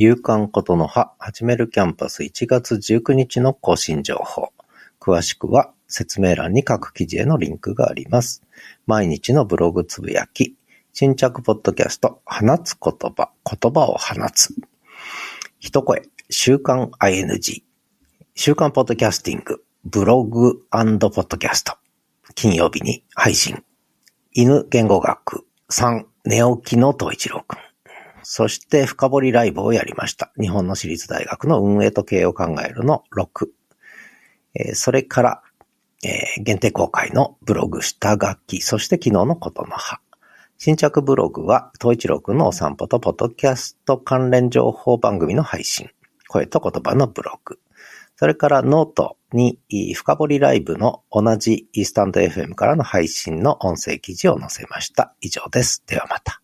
夕刊ことの葉始めるキャンパス1月19日の更新情報。詳しくは説明欄に各記事へのリンクがあります。毎日のブログつぶやき、新着ポッドキャスト、放つ言葉、言葉を放つ。一声、週刊 ING、週刊ポッドキャスティング、ブログポッドキャスト、金曜日に配信。犬言語学3、寝起きの東一郎くん。そして深掘りライブをやりました。日本の私立大学の運営と経営を考えるの6。えー、それから、えー、限定公開のブログ下書き、そして昨日のことのは。新着ブログは、東一郎くんのお散歩とポッドキャスト関連情報番組の配信。声と言葉のブログ。それからノートに深掘りライブの同じイースタンド FM からの配信の音声記事を載せました。以上です。ではまた。